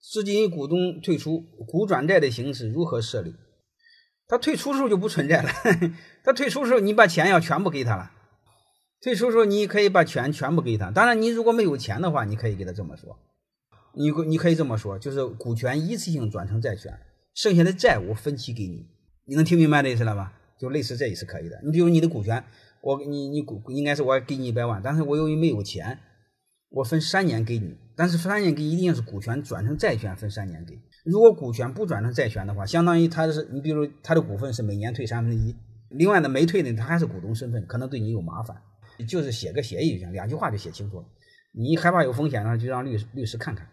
资金股东退出，股转债的形式如何设立？他退出时候就不存在了。他退出时候，你把钱要全部给他了。退出时候，你可以把钱全部给他。当然，你如果没有钱的话，你可以给他这么说。你你可以这么说，就是股权一次性转成债权，剩下的债务分期给你。你能听明白这意思了吧？就类似这也是可以的。你比如你的股权，我你你股应该是我给你一百万，但是我由于没有钱，我分三年给你。但是三年给一定是股权转成债权分三年给。如果股权不转成债权的话，相当于他是你比如他的股份是每年退三分之一，另外呢没退呢他还是股东身份，可能对你有麻烦。就是写个协议就行，两句话就写清楚了。你害怕有风险呢，就让律律师看看。